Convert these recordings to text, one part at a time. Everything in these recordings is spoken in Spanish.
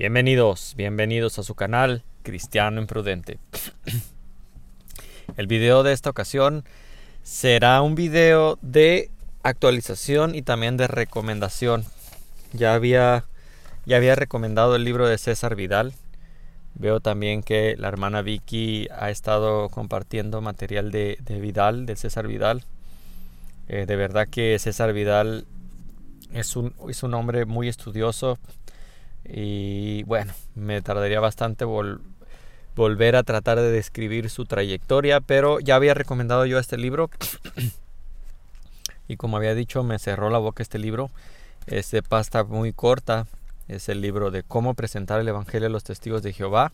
Bienvenidos, bienvenidos a su canal Cristiano Imprudente. El video de esta ocasión será un video de actualización y también de recomendación. Ya había, ya había recomendado el libro de César Vidal. Veo también que la hermana Vicky ha estado compartiendo material de, Vidal, de César Vidal. Eh, de verdad que César Vidal es un, es un hombre muy estudioso y bueno, me tardaría bastante volver a tratar de describir su trayectoria, pero ya había recomendado yo este libro y como había dicho me cerró la boca este libro. Es de pasta muy corta, es el libro de cómo presentar el Evangelio a los testigos de Jehová,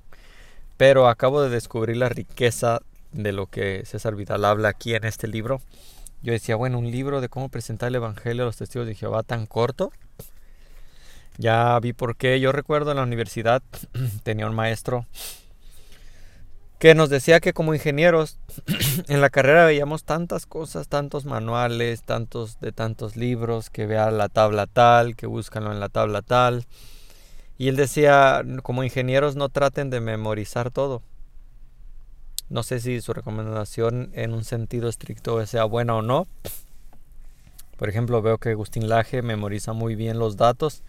pero acabo de descubrir la riqueza de lo que César Vidal habla aquí en este libro. Yo decía, bueno, un libro de cómo presentar el Evangelio a los testigos de Jehová tan corto, ya vi por qué. Yo recuerdo en la universidad tenía un maestro que nos decía que como ingenieros en la carrera veíamos tantas cosas, tantos manuales, tantos de tantos libros, que vea la tabla tal, que búscanlo en la tabla tal. Y él decía, como ingenieros no traten de memorizar todo. No sé si su recomendación en un sentido estricto sea buena o no. Por ejemplo, veo que Agustín Laje memoriza muy bien los datos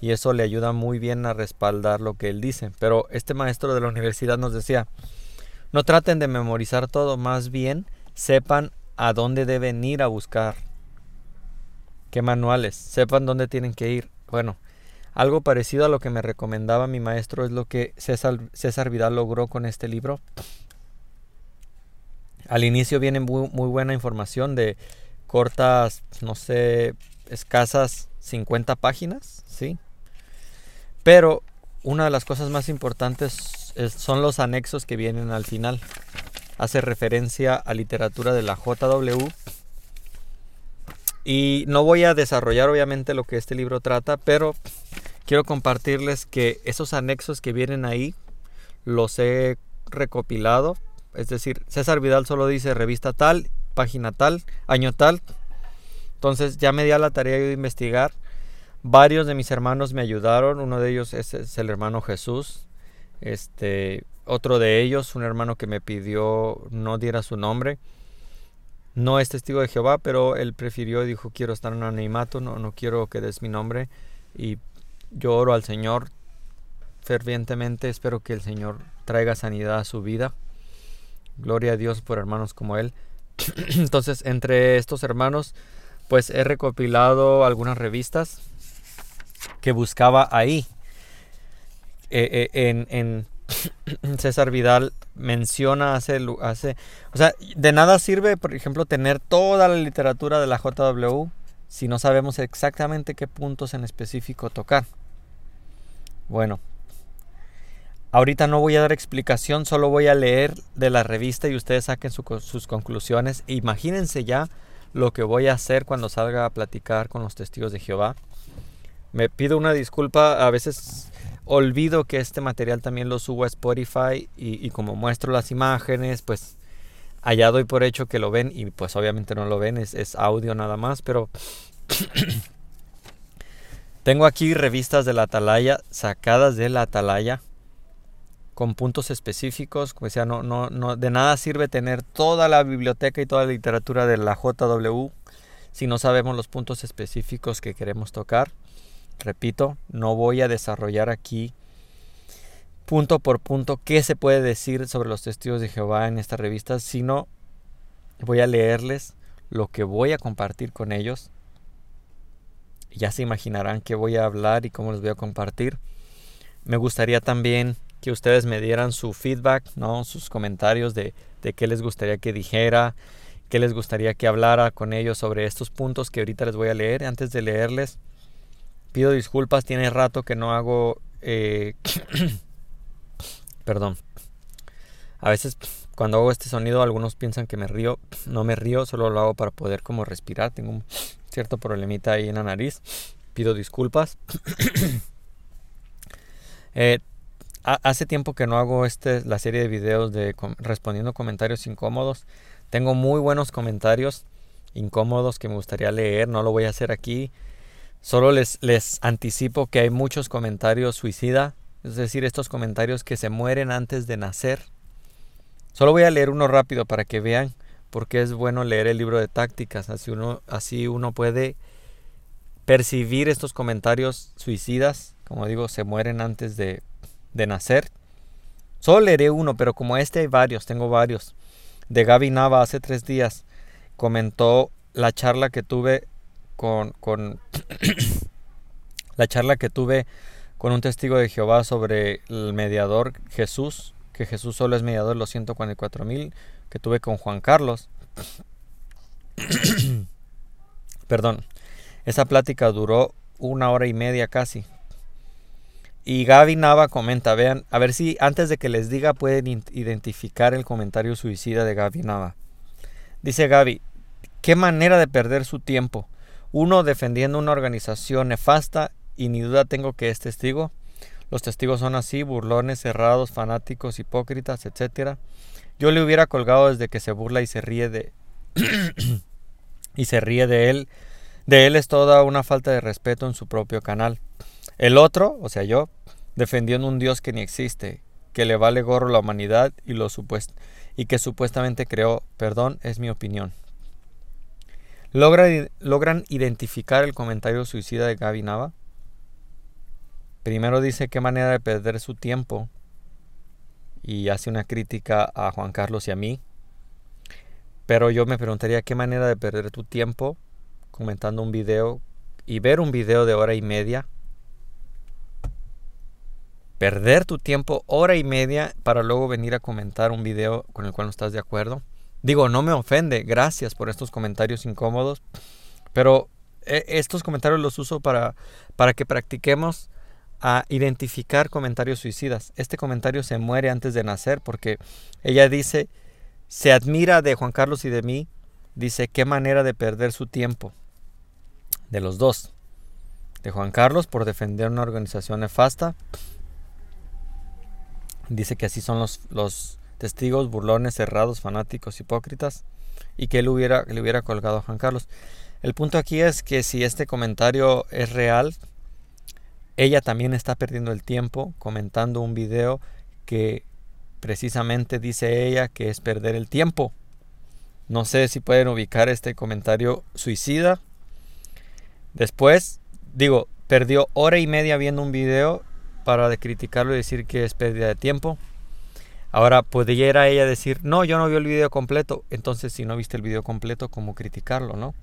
y eso le ayuda muy bien a respaldar lo que él dice. Pero este maestro de la universidad nos decía, no traten de memorizar todo, más bien sepan a dónde deben ir a buscar, qué manuales, sepan dónde tienen que ir. Bueno, algo parecido a lo que me recomendaba mi maestro es lo que César, César Vidal logró con este libro. Al inicio viene muy, muy buena información de cortas, no sé, escasas 50 páginas, ¿sí? Pero una de las cosas más importantes son los anexos que vienen al final. Hace referencia a literatura de la JW. Y no voy a desarrollar obviamente lo que este libro trata, pero quiero compartirles que esos anexos que vienen ahí los he recopilado. Es decir, César Vidal solo dice revista tal, página tal, año tal. Entonces ya me di a la tarea de investigar Varios de mis hermanos me ayudaron, uno de ellos es, el hermano Jesús. Este, otro de ellos, un hermano que me pidió no diera su nombre. No es testigo de Jehová, pero él prefirió y dijo, quiero estar en anonimato, no, no quiero que des mi nombre. Y yo oro al Señor fervientemente, espero que el Señor traiga sanidad a su vida. Gloria a Dios por hermanos como él. Entonces, entre estos hermanos, pues he recopilado algunas revistas que buscaba ahí. Eh, eh, en, en César Vidal menciona, hace, hace, o sea, de nada sirve, por ejemplo, tener toda la literatura de la JW si no sabemos exactamente qué puntos en específico tocar. Bueno, ahorita no voy a dar explicación, solo voy a leer de la revista y ustedes saquen sus conclusiones. Imagínense ya lo que voy a hacer cuando salga a platicar con los testigos de Jehová. Me pido una disculpa, a veces olvido que este material también lo subo a Spotify y, como muestro las imágenes, pues allá doy por hecho que lo ven y pues obviamente no lo ven, es, audio nada más, pero tengo aquí revistas de la Atalaya sacadas de la Atalaya con puntos específicos, como decía, no, no, no, de nada sirve tener toda la biblioteca y toda la literatura de la JW si no sabemos los puntos específicos que queremos tocar. Repito, no voy a desarrollar aquí punto por punto qué se puede decir sobre los testigos de Jehová en esta revista, sino voy a leerles lo que voy a compartir con ellos. Ya se imaginarán qué voy a hablar y cómo les voy a compartir. Me gustaría también que ustedes me dieran su feedback, ¿no? sus comentarios de, de qué les gustaría que dijera, qué les gustaría que hablara con ellos sobre estos puntos que ahorita les voy a leer. Antes de leerles, Pido disculpas, tiene rato que no hago... Eh, perdón. A veces cuando hago este sonido algunos piensan que me río. No me río, solo lo hago para poder como respirar. Tengo un cierto problemita ahí en la nariz. Pido disculpas. Eh, hace tiempo que no hago este, la serie de videos de respondiendo comentarios incómodos. Tengo muy buenos comentarios incómodos que me gustaría leer. No lo voy a hacer aquí. Solo les, les anticipo que hay muchos comentarios suicida. es decir, estos comentarios que se mueren antes de nacer. Solo voy a leer uno rápido para que vean por qué es bueno leer el libro de tácticas, así uno, así uno puede percibir estos comentarios suicidas, como digo, se mueren antes de, de nacer. Solo leeré uno, pero como este hay varios, tengo varios. De Gaby Nava hace tres días comentó la charla que tuve con, la charla que tuve con un testigo de Jehová sobre el mediador Jesús, que Jesús solo es mediador de los 144 mil, que tuve con Juan Carlos. Perdón, esa plática duró una hora y media casi. Y Gaby Nava comenta, vean, a ver si antes de que les diga pueden identificar el comentario suicida de Gaby Nava. Dice Gaby, qué manera de perder su tiempo. Uno defendiendo una organización nefasta y ni duda tengo que es testigo. Los testigos son así, burlones, cerrados, fanáticos, hipócritas, etc. Yo le hubiera colgado desde que se burla y se ríe de y se ríe de él. De él es toda una falta de respeto en su propio canal. El otro, o sea yo, defendiendo un Dios que ni existe, que le vale gorro la humanidad y, lo supuesto, y que supuestamente creó, perdón, es mi opinión. ¿Logran identificar el comentario suicida de Gaby Nava? Primero dice qué manera de perder su tiempo y hace una crítica a Juan Carlos y a mí. Pero yo me preguntaría qué manera de perder tu tiempo comentando un video y ver un video de hora y media perder tu tiempo hora y media para luego venir a comentar un video con el cual no estás de acuerdo. Digo, no me ofende, gracias por estos comentarios incómodos, pero eh, estos comentarios los uso para, para que practiquemos a identificar comentarios suicidas. Este comentario se muere antes de nacer porque ella dice, se admira de Juan Carlos y de mí, dice, qué manera de perder su tiempo. De los dos. De Juan Carlos por defender una organización nefasta Dice que así son los, los testigos burlones, cerrados, fanáticos, hipócritas, y que él hubiera, le hubiera colgado a Juan Carlos. El punto aquí es que si este comentario es real, ella también está perdiendo el tiempo comentando un video que precisamente dice ella que es perder el tiempo. No sé si pueden ubicar este comentario suicida. Después, digo, perdió hora y media viendo un video para criticarlo y decir que es pérdida de tiempo. Ahora, pudiera ella decir, no, yo no vi el video completo. Entonces, si no viste el video completo, ¿cómo criticarlo, no?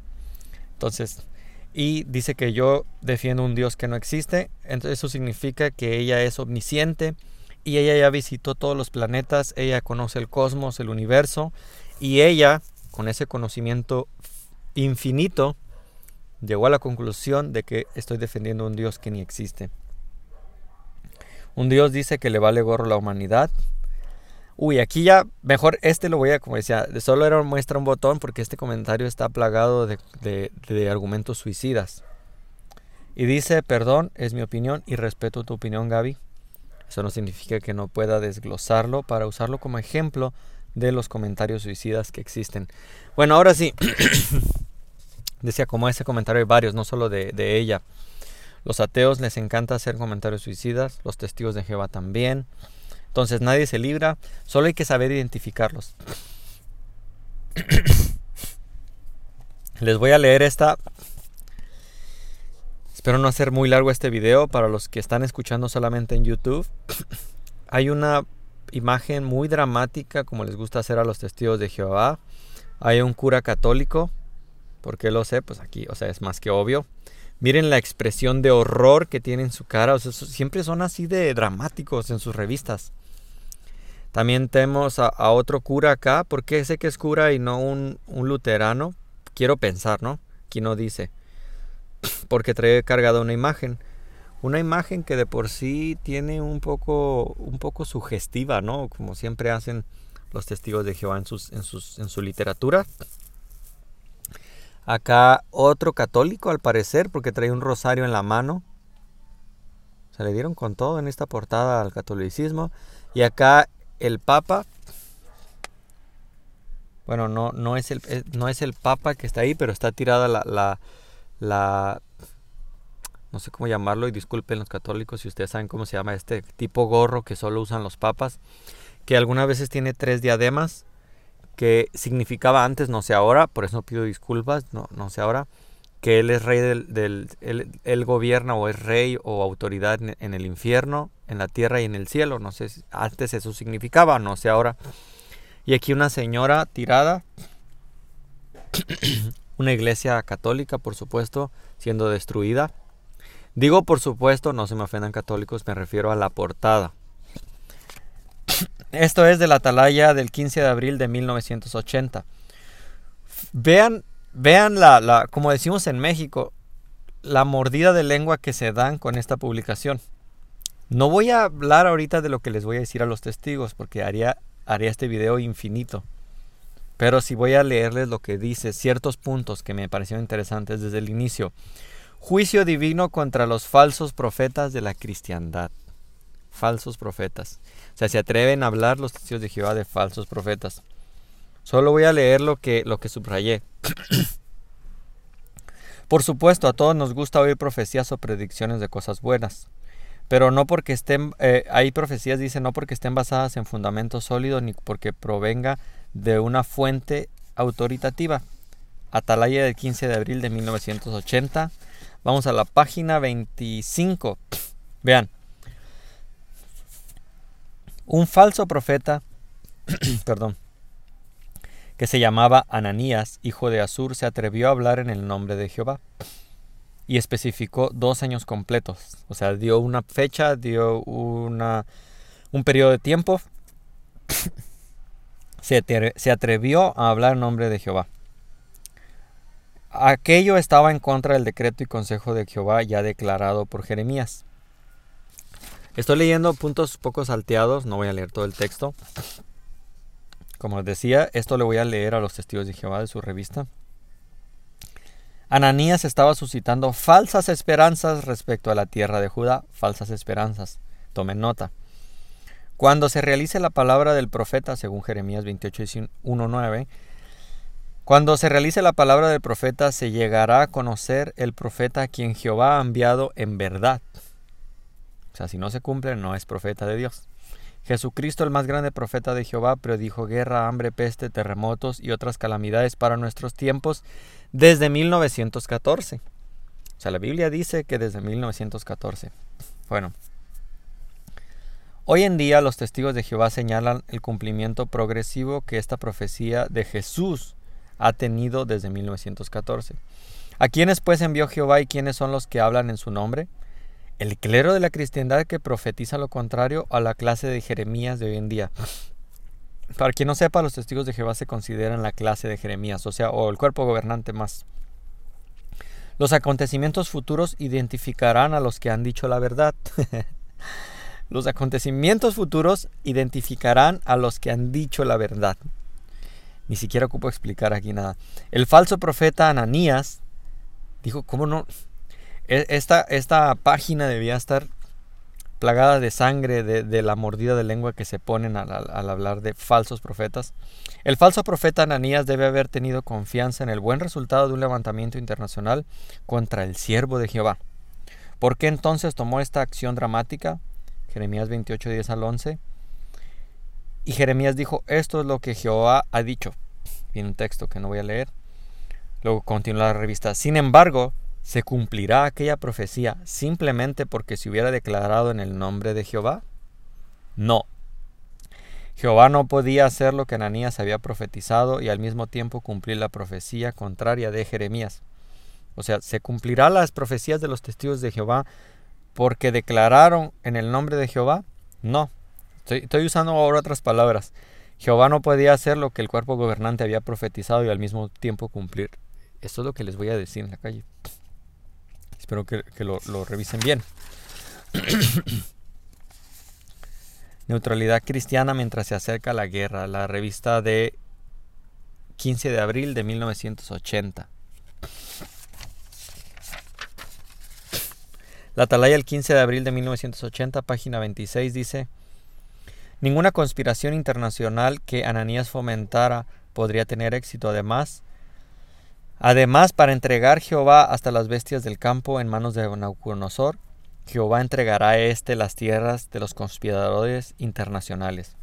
Entonces, y dice que yo defiendo un Dios que no existe. Entonces, eso significa que ella es omnisciente y ella ya visitó todos los planetas, ella conoce el cosmos, el universo, y ella, con ese conocimiento infinito, llegó a la conclusión de que estoy defendiendo un Dios que ni existe. Un Dios dice que le vale gorro la humanidad. Uy, aquí ya, mejor este lo voy a, como decía, solo era muestra un botón porque este comentario está plagado de, de argumentos suicidas. Y dice, perdón, es mi opinión y respeto tu opinión, Gaby. Eso no significa que no pueda desglosarlo para usarlo como ejemplo de los comentarios suicidas que existen. Bueno, ahora sí, decía, como ese comentario hay varios, no solo de, de ella. Los ateos les encanta hacer comentarios suicidas, los testigos de Jehová también. Entonces nadie se libra, solo hay que saber identificarlos. les voy a leer esta. Espero no hacer muy largo este video para los que están escuchando solamente en YouTube. Hay una imagen muy dramática como les gusta hacer a los testigos de Jehová. Hay un cura católico, ¿por qué lo sé? Pues aquí, o sea, es más que obvio. Miren la expresión de horror que tiene en su cara. O sea, siempre son así de dramáticos en sus revistas. También tenemos a, otro cura acá. ¿Por qué sé que es cura y no un, luterano? Quiero pensar, ¿no? Aquí no dice. Porque trae cargada una imagen. Una imagen que de por sí tiene un poco, un poco sugestiva, ¿no? Como siempre hacen los testigos de Jehová en, sus, en, su literatura. Acá otro católico al parecer porque trae un rosario en la mano. Se le dieron con todo en esta portada al catolicismo. Y acá el Papa. Bueno, no, no, es, el, eh, no es el Papa que está ahí, pero está tirada la, no sé cómo llamarlo, y disculpen los católicos si ustedes saben cómo se llama este tipo gorro que solo usan los papas, que algunas veces tiene tres diademas, que significaba antes, no sé ahora, por eso pido disculpas, no, no sé ahora, que él es rey del, del él, gobierna o es rey o autoridad en, el infierno, en la tierra y en el cielo, no sé, si antes eso significaba, no sé ahora. Y aquí una señora tirada, una iglesia católica, por supuesto, siendo destruida. Digo por supuesto, no se me ofendan católicos, me refiero a la portada. Esto es de la atalaya del 15 de abril de 1980. Vean, vean la, la, como decimos en México, la mordida de lengua que se dan con esta publicación. No voy a hablar ahorita de lo que les voy a decir a los testigos porque haría, haría este video infinito. Pero sí voy a leerles lo que dice, ciertos puntos que me parecieron interesantes desde el inicio. Juicio divino contra los falsos profetas de la cristiandad. Falsos profetas. O sea, se atreven a hablar los testigos de Jehová de falsos profetas. Solo voy a leer lo que, lo que subrayé. Por supuesto, a todos nos gusta oír profecías o predicciones de cosas buenas. Pero no porque estén, eh, hay profecías, dice, no porque estén basadas en fundamentos sólidos ni porque provenga de una fuente autoritativa. Atalaya del 15 de abril de 1980. Vamos a la página 25. Vean. Un falso profeta, perdón, que se llamaba Ananías, hijo de Azur, se atrevió a hablar en el nombre de Jehová y especificó dos años completos. O sea, dio una fecha, dio una, un periodo de tiempo. se, atrevió a hablar en nombre de Jehová. Aquello estaba en contra del decreto y consejo de Jehová ya declarado por Jeremías. Estoy leyendo puntos poco salteados, no voy a leer todo el texto. Como les decía, esto le voy a leer a los testigos de Jehová de su revista. Ananías estaba suscitando falsas esperanzas respecto a la tierra de Judá, falsas esperanzas. Tomen nota. Cuando se realice la palabra del profeta, según Jeremías 28, 1.9, cuando se realice la palabra del profeta, se llegará a conocer el profeta a quien Jehová ha enviado en verdad. O sea, si no se cumple, no es profeta de Dios. Jesucristo, el más grande profeta de Jehová, predijo guerra, hambre, peste, terremotos y otras calamidades para nuestros tiempos desde 1914. O sea, la Biblia dice que desde 1914. Bueno, hoy en día los testigos de Jehová señalan el cumplimiento progresivo que esta profecía de Jesús ha tenido desde 1914. ¿A quiénes pues envió Jehová y quiénes son los que hablan en su nombre? El clero de la cristiandad que profetiza lo contrario a la clase de Jeremías de hoy en día. Para quien no sepa, los testigos de Jehová se consideran la clase de Jeremías, o sea, o el cuerpo gobernante más. Los acontecimientos futuros identificarán a los que han dicho la verdad. los acontecimientos futuros identificarán a los que han dicho la verdad. Ni siquiera ocupo explicar aquí nada. El falso profeta Ananías dijo, ¿cómo no? E, esta, esta página debía estar plagada de sangre de, la mordida de lengua que se ponen al, al, hablar de falsos profetas. El falso profeta Ananías debe haber tenido confianza en el buen resultado de un levantamiento internacional contra el siervo de Jehová. ¿Por qué entonces tomó esta acción dramática? Jeremías 28, 10 al 11. Y Jeremías dijo, esto es lo que Jehová ha dicho. Viene un texto que no voy a leer. Luego continúa la revista. Sin embargo, ¿se cumplirá aquella profecía simplemente porque se hubiera declarado en el nombre de Jehová? No. Jehová no podía hacer lo que Ananías había profetizado y al mismo tiempo cumplir la profecía contraria de Jeremías. O sea, ¿se cumplirá las profecías de los testigos de Jehová porque declararon en el nombre de Jehová? No, Estoy, usando ahora otras palabras. Jehová no podía hacer lo que el cuerpo gobernante había profetizado y al mismo tiempo cumplir. Esto es lo que les voy a decir en la calle. Espero que, lo, revisen bien. Neutralidad cristiana mientras se acerca la guerra. La revista de 15 de abril de 1980. La atalaya el 15 de abril de 1980, página 26, dice... Ninguna conspiración internacional que Ananías fomentara podría tener éxito. Además, Además, para entregar Jehová hasta las bestias del campo en manos de Nabucodonosor, Jehová entregará a éste las tierras de los conspiradores internacionales.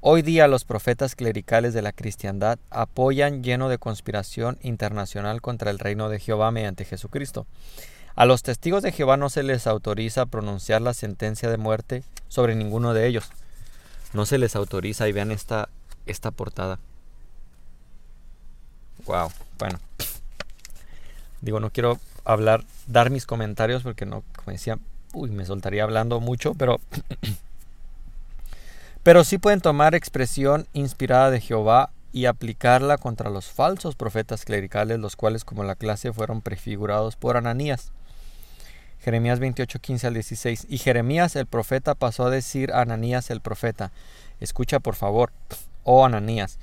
Hoy día los profetas clericales de la cristiandad apoyan lleno de conspiración internacional contra el reino de Jehová mediante Jesucristo. A los testigos de Jehová no se les autoriza pronunciar la sentencia de muerte sobre ninguno de ellos. No se les autoriza y vean esta, esta portada. Wow, bueno. Digo, no quiero hablar, dar mis comentarios porque no, como decía, uy, me soltaría hablando mucho, pero pero sí pueden tomar expresión inspirada de Jehová y aplicarla contra los falsos profetas clericales, los cuales como la clase fueron prefigurados por Ananías. Jeremías 28, 15 al 16. Y Jeremías el profeta pasó a decir a Ananías el profeta, escucha por favor, oh Ananías,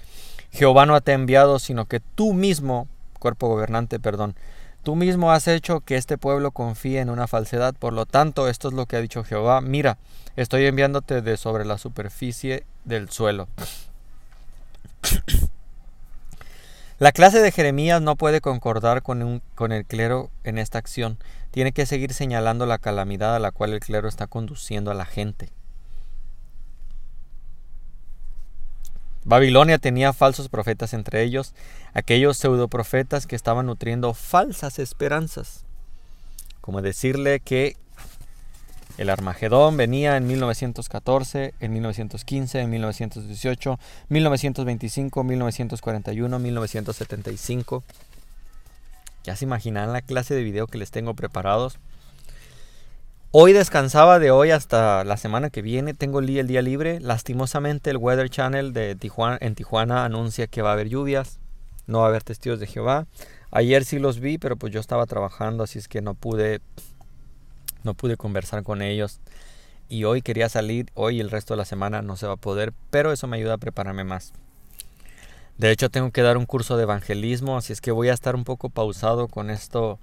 Jehová no te ha enviado, sino que tú mismo, cuerpo gobernante, perdón, tú mismo has hecho que este pueblo confíe en una falsedad. Por lo tanto, esto es lo que ha dicho Jehová, mira, estoy enviándote de sobre la superficie del suelo. La clase de Jeremías no puede concordar con, con, el clero en esta acción. Tiene que seguir señalando la calamidad a la cual el clero está conduciendo a la gente. Babilonia tenía falsos profetas entre ellos, aquellos pseudoprofetas que estaban nutriendo falsas esperanzas. Como decirle que el Armagedón venía en 1914, en 1915, en 1918, 1925, 1941, 1975. Ya se imaginarán la clase de video que les tengo preparados. Hoy descansaba de hoy hasta la semana que viene. Tengo el día libre. Lastimosamente el Weather Channel de Tijuana, en Tijuana anuncia que va a haber lluvias. No va a haber testigos de Jehová. Ayer sí los vi, pero pues yo estaba trabajando, así es que no pude no pude conversar con ellos y hoy quería salir, hoy el resto de la semana no se va a poder, pero eso me ayuda a prepararme más. De hecho tengo que dar un curso de evangelismo, así es que voy a estar un poco pausado con esto,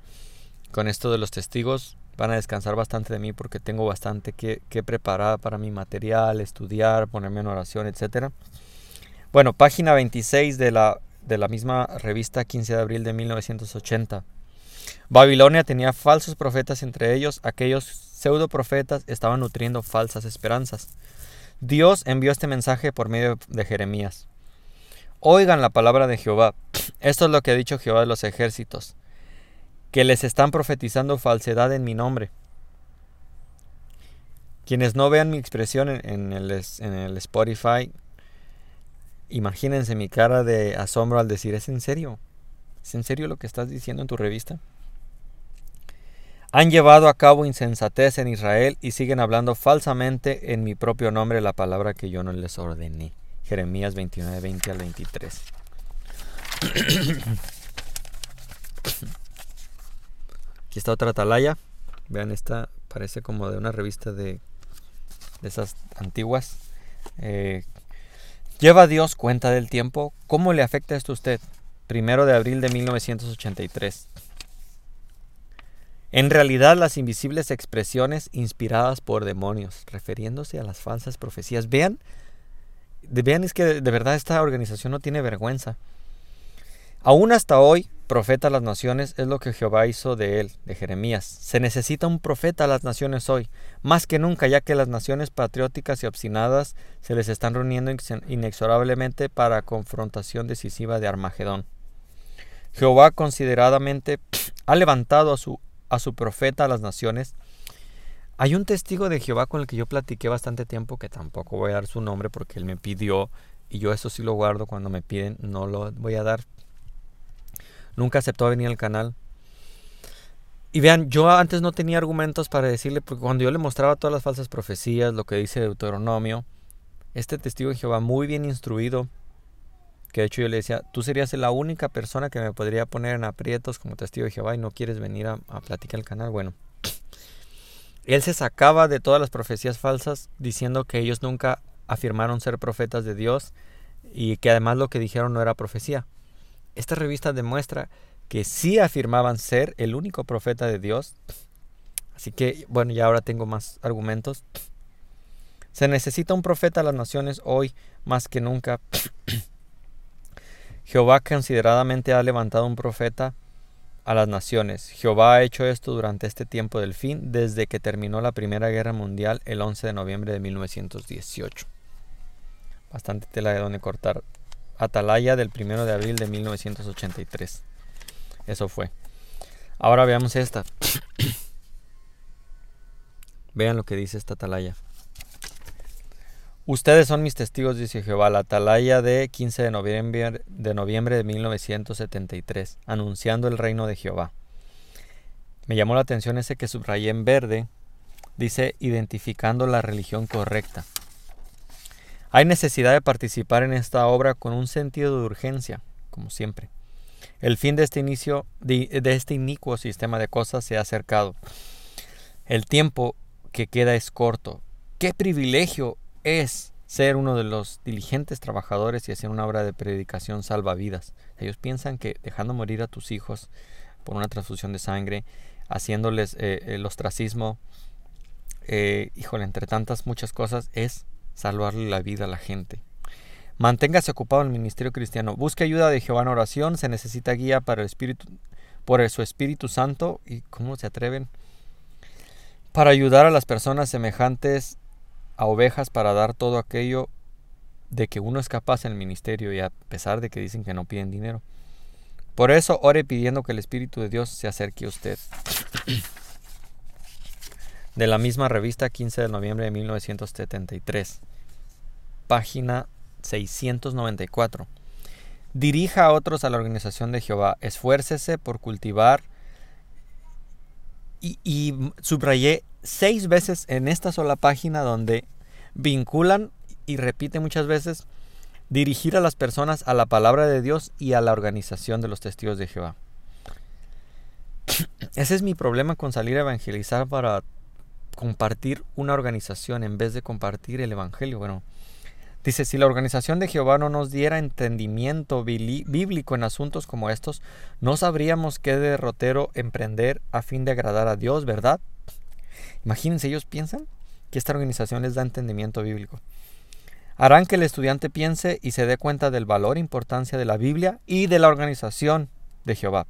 con esto de los testigos. Van a descansar bastante de mí porque tengo bastante que, preparar para mi material, estudiar, ponerme en oración, etc. Bueno, página 26 de la, de la misma revista 15 de abril de 1980. Babilonia tenía falsos profetas entre ellos, aquellos pseudo profetas estaban nutriendo falsas esperanzas. Dios envió este mensaje por medio de Jeremías. Oigan la palabra de Jehová. Esto es lo que ha dicho Jehová de los ejércitos, que les están profetizando falsedad en mi nombre. Quienes no vean mi expresión en, el, el Spotify, imagínense mi cara de asombro al decir, ¿es en serio? ¿Es en serio lo que estás diciendo en tu revista? Han llevado a cabo insensatez en Israel y siguen hablando falsamente en mi propio nombre la palabra que yo no les ordené. Jeremías 29, 20 al 23. Aquí está otra atalaya. Vean, esta parece como de una revista de, de esas antiguas. Eh, ¿Lleva Dios cuenta del tiempo? ¿Cómo le afecta esto a usted? Primero de abril de 1983. En realidad las invisibles expresiones inspiradas por demonios, refiriéndose a las falsas profecías. Vean, vean es que de verdad esta organización no tiene vergüenza. Aún hasta hoy, profeta a las naciones es lo que Jehová hizo de él, de Jeremías. Se necesita un profeta a las naciones hoy, más que nunca, ya que las naciones patrióticas y obstinadas se les están reuniendo inexorablemente para confrontación decisiva de Armagedón. Jehová consideradamente ha levantado a su a su profeta a las naciones. Hay un testigo de Jehová con el que yo platiqué bastante tiempo, que tampoco voy a dar su nombre porque él me pidió, y yo eso sí lo guardo cuando me piden, no lo voy a dar. Nunca aceptó venir al canal. Y vean, yo antes no tenía argumentos para decirle, porque cuando yo le mostraba todas las falsas profecías, lo que dice Deuteronomio, este testigo de Jehová muy bien instruido, que de hecho yo le decía, tú serías la única persona que me podría poner en aprietos como testigo de Jehová y no quieres venir a, platicar el canal. Bueno, él se sacaba de todas las profecías falsas diciendo que ellos nunca afirmaron ser profetas de Dios y que además lo que dijeron no era profecía. Esta revista demuestra que sí afirmaban ser el único profeta de Dios. Así que, bueno, ya ahora tengo más argumentos. Se necesita un profeta a las naciones hoy más que nunca. Jehová consideradamente ha levantado un profeta a las naciones. Jehová ha hecho esto durante este tiempo del fin, desde que terminó la Primera Guerra Mundial el 11 de noviembre de 1918. Bastante tela de donde cortar. Atalaya del 1 de abril de 1983. Eso fue. Ahora veamos esta. Vean lo que dice esta atalaya. Ustedes son mis testigos, dice Jehová, la atalaya de 15 de noviembre, de noviembre de 1973, anunciando el reino de Jehová. Me llamó la atención ese que subrayé en verde, dice identificando la religión correcta. Hay necesidad de participar en esta obra con un sentido de urgencia, como siempre. El fin de este inicio de, este inicuo sistema de cosas se ha acercado. El tiempo que queda es corto. Qué privilegio es ser uno de los diligentes trabajadores y hacer una obra de predicación salva vidas. Ellos piensan que dejando morir a tus hijos por una transfusión de sangre, haciéndoles eh, el ostracismo, eh, híjole, entre tantas muchas cosas, es salvarle la vida a la gente. Manténgase ocupado en el ministerio cristiano. Busque ayuda de Jehová en oración. Se necesita guía para el Espíritu, por su Espíritu Santo. ¿Y cómo se atreven? Para ayudar a las personas semejantes a ovejas para dar todo aquello de que uno es capaz en el ministerio y a pesar de que dicen que no piden dinero. Por eso ore pidiendo que el Espíritu de Dios se acerque a usted. De la misma revista 15 de noviembre de 1973 página 694. Dirija a otros a la organización de Jehová. Esfuércese por cultivar. Y, subrayé seis veces en esta sola página donde vinculan y repite muchas veces dirigir a las personas a la palabra de Dios y a la organización de los testigos de Jehová. Ese es mi problema con salir a evangelizar para compartir una organización en vez de compartir el evangelio. Bueno, Dice, si la organización de Jehová no nos diera entendimiento bíblico en asuntos como estos, no sabríamos qué derrotero emprender a fin de agradar a Dios, ¿verdad? Imagínense, ellos piensan que esta organización les da entendimiento bíblico. Harán que el estudiante piense y se dé cuenta del valor e importancia de la Biblia y de la organización de Jehová.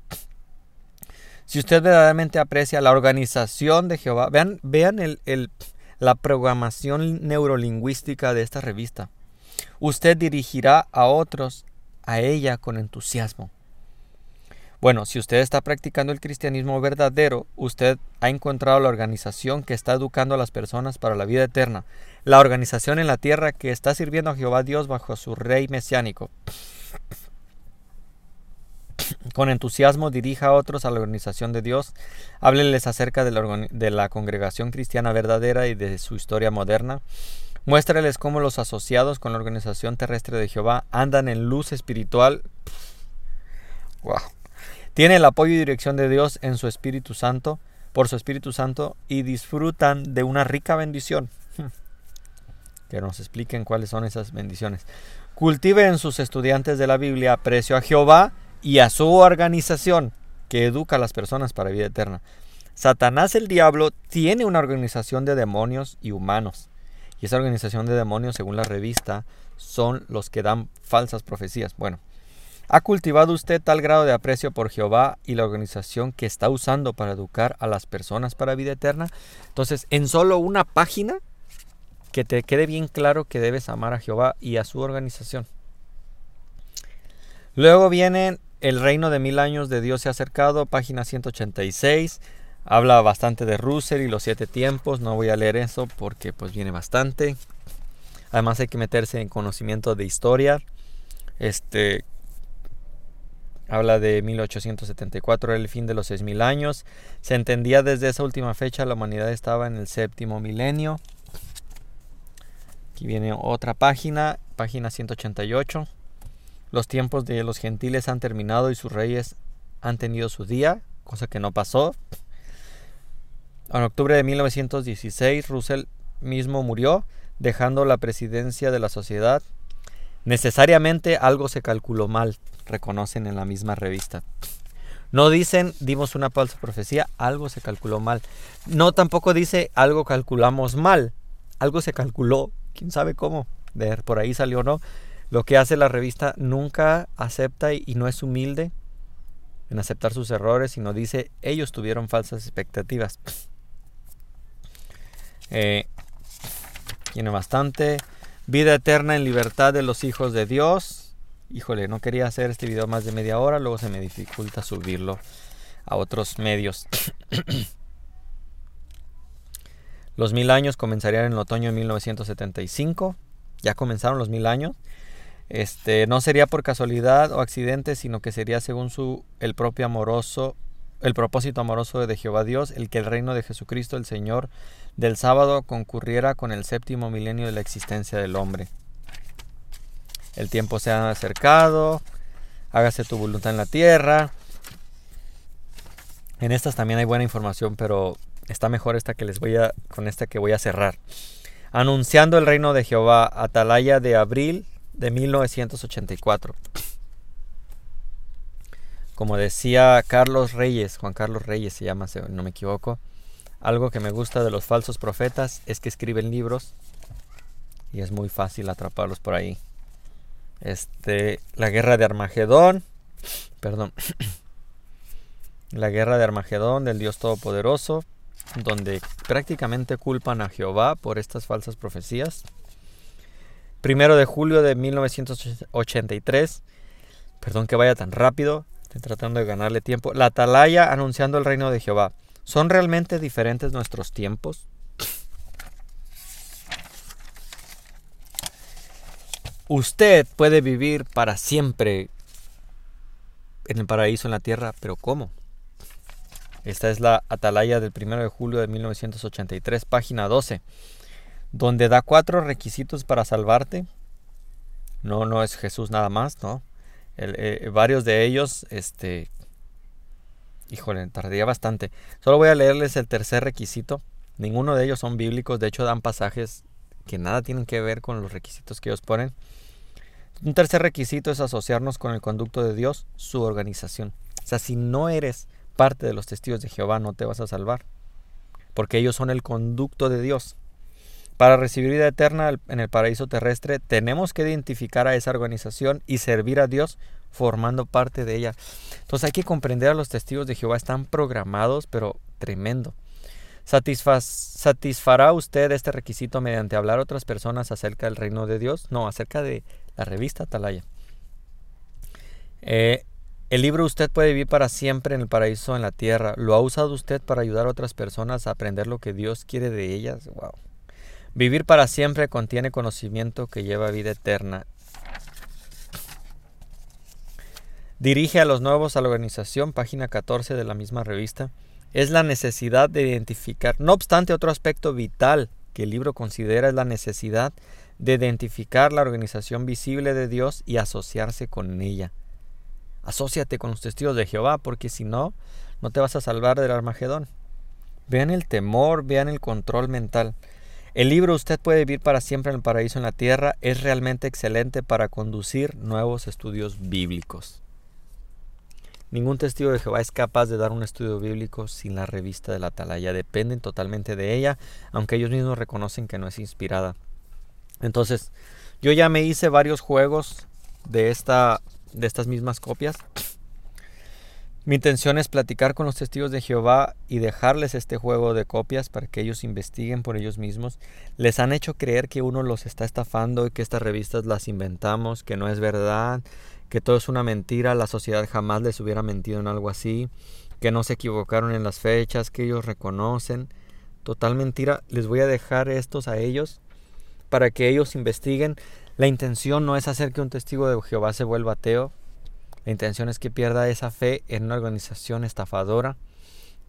Si usted verdaderamente aprecia la organización de Jehová, vean, vean la programación neurolingüística de esta revista usted dirigirá a otros a ella con entusiasmo. Bueno, si usted está practicando el cristianismo verdadero, usted ha encontrado la organización que está educando a las personas para la vida eterna, la organización en la tierra que está sirviendo a Jehová Dios bajo su rey mesiánico. Con entusiasmo dirija a otros a la organización de Dios, hábleles acerca de la, de la congregación cristiana verdadera y de su historia moderna, Muéstrales cómo los asociados con la organización terrestre de Jehová andan en luz espiritual. Wow. Tiene el apoyo y dirección de Dios en su Espíritu Santo, por su Espíritu Santo, y disfrutan de una rica bendición. Que nos expliquen cuáles son esas bendiciones. Cultive en sus estudiantes de la Biblia aprecio a Jehová y a su organización, que educa a las personas para vida eterna. Satanás el diablo tiene una organización de demonios y humanos. Y esa organización de demonios, según la revista, son los que dan falsas profecías. Bueno, ¿ha cultivado usted tal grado de aprecio por Jehová y la organización que está usando para educar a las personas para vida eterna? Entonces, en solo una página, que te quede bien claro que debes amar a Jehová y a su organización. Luego viene El reino de mil años de Dios se ha acercado, página 186. Habla bastante de Russell y los siete tiempos. No voy a leer eso porque pues viene bastante. Además hay que meterse en conocimiento de historia. Este habla de 1874, el fin de los 6000 años. Se entendía desde esa última fecha la humanidad estaba en el séptimo milenio. Aquí viene otra página, página 188. Los tiempos de los gentiles han terminado y sus reyes han tenido su día, cosa que no pasó. En octubre de 1916, Russell mismo murió, dejando la presidencia de la sociedad. Necesariamente algo se calculó mal, reconocen en la misma revista. No dicen dimos una falsa profecía, algo se calculó mal. No tampoco dice algo calculamos mal, algo se calculó, quién sabe cómo, de por ahí salió o no. Lo que hace la revista nunca acepta y no es humilde en aceptar sus errores, sino dice, ellos tuvieron falsas expectativas. Eh, tiene bastante. Vida eterna en libertad de los hijos de Dios. Híjole, no quería hacer este video más de media hora, luego se me dificulta subirlo a otros medios. los mil años comenzarían en el otoño de 1975. Ya comenzaron los mil años. Este, no sería por casualidad o accidente, sino que sería según su el propio amoroso, el propósito amoroso de Jehová Dios, el que el reino de Jesucristo, el Señor del sábado, concurriera con el séptimo milenio de la existencia del hombre. El tiempo se ha acercado, hágase tu voluntad en la tierra. En estas también hay buena información, pero está mejor esta que les voy a con esta que voy a cerrar. Anunciando el reino de Jehová, Atalaya de abril de 1984. Como decía Carlos Reyes, Juan Carlos Reyes se llama, si no me equivoco, algo que me gusta de los falsos profetas es que escriben libros y es muy fácil atraparlos por ahí. Este, la guerra de Armagedón, perdón, la guerra de Armagedón del Dios Todopoderoso, donde prácticamente culpan a Jehová por estas falsas profecías. Primero de julio de 1983. Perdón que vaya tan rápido. Estoy tratando de ganarle tiempo. La atalaya anunciando el reino de Jehová. ¿Son realmente diferentes nuestros tiempos? Usted puede vivir para siempre en el paraíso en la tierra, pero ¿cómo? Esta es la atalaya del 1 de julio de 1983, página 12 donde da cuatro requisitos para salvarte. No, no es Jesús nada más, ¿no? Eh, varios de ellos, este, híjole, tardaría bastante. Solo voy a leerles el tercer requisito. Ninguno de ellos son bíblicos, de hecho dan pasajes que nada tienen que ver con los requisitos que ellos ponen. Un tercer requisito es asociarnos con el conducto de Dios, su organización. O sea, si no eres parte de los testigos de Jehová, no te vas a salvar. Porque ellos son el conducto de Dios. Para recibir vida eterna en el paraíso terrestre tenemos que identificar a esa organización y servir a Dios formando parte de ella. Entonces hay que comprender a los testigos de Jehová, están programados, pero tremendo. ¿Satisfará usted este requisito mediante hablar a otras personas acerca del reino de Dios? No, acerca de la revista Atalaya. Eh, el libro Usted puede vivir para siempre en el paraíso en la tierra. ¿Lo ha usado usted para ayudar a otras personas a aprender lo que Dios quiere de ellas? Wow. Vivir para siempre contiene conocimiento que lleva vida eterna. Dirige a los nuevos a la organización, página 14 de la misma revista. Es la necesidad de identificar. No obstante, otro aspecto vital que el libro considera es la necesidad de identificar la organización visible de Dios y asociarse con ella. Asociate con los testigos de Jehová, porque si no, no te vas a salvar del Armagedón. Vean el temor, vean el control mental. El libro Usted puede vivir para siempre en el paraíso en la tierra es realmente excelente para conducir nuevos estudios bíblicos. Ningún testigo de Jehová es capaz de dar un estudio bíblico sin la revista de la atalaya. Dependen totalmente de ella, aunque ellos mismos reconocen que no es inspirada. Entonces, yo ya me hice varios juegos de, esta, de estas mismas copias. Mi intención es platicar con los testigos de Jehová y dejarles este juego de copias para que ellos investiguen por ellos mismos. Les han hecho creer que uno los está estafando y que estas revistas las inventamos, que no es verdad, que todo es una mentira, la sociedad jamás les hubiera mentido en algo así, que no se equivocaron en las fechas, que ellos reconocen. Total mentira. Les voy a dejar estos a ellos para que ellos investiguen. La intención no es hacer que un testigo de Jehová se vuelva ateo, la intención es que pierda esa fe en una organización estafadora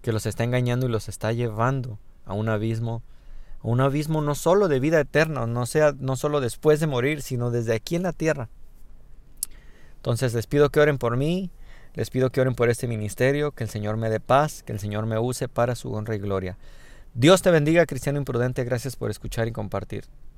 que los está engañando y los está llevando a un abismo, a un abismo no solo de vida eterna, no sea no solo después de morir, sino desde aquí en la tierra. Entonces les pido que oren por mí, les pido que oren por este ministerio, que el Señor me dé paz, que el Señor me use para su honra y gloria. Dios te bendiga, cristiano imprudente, gracias por escuchar y compartir.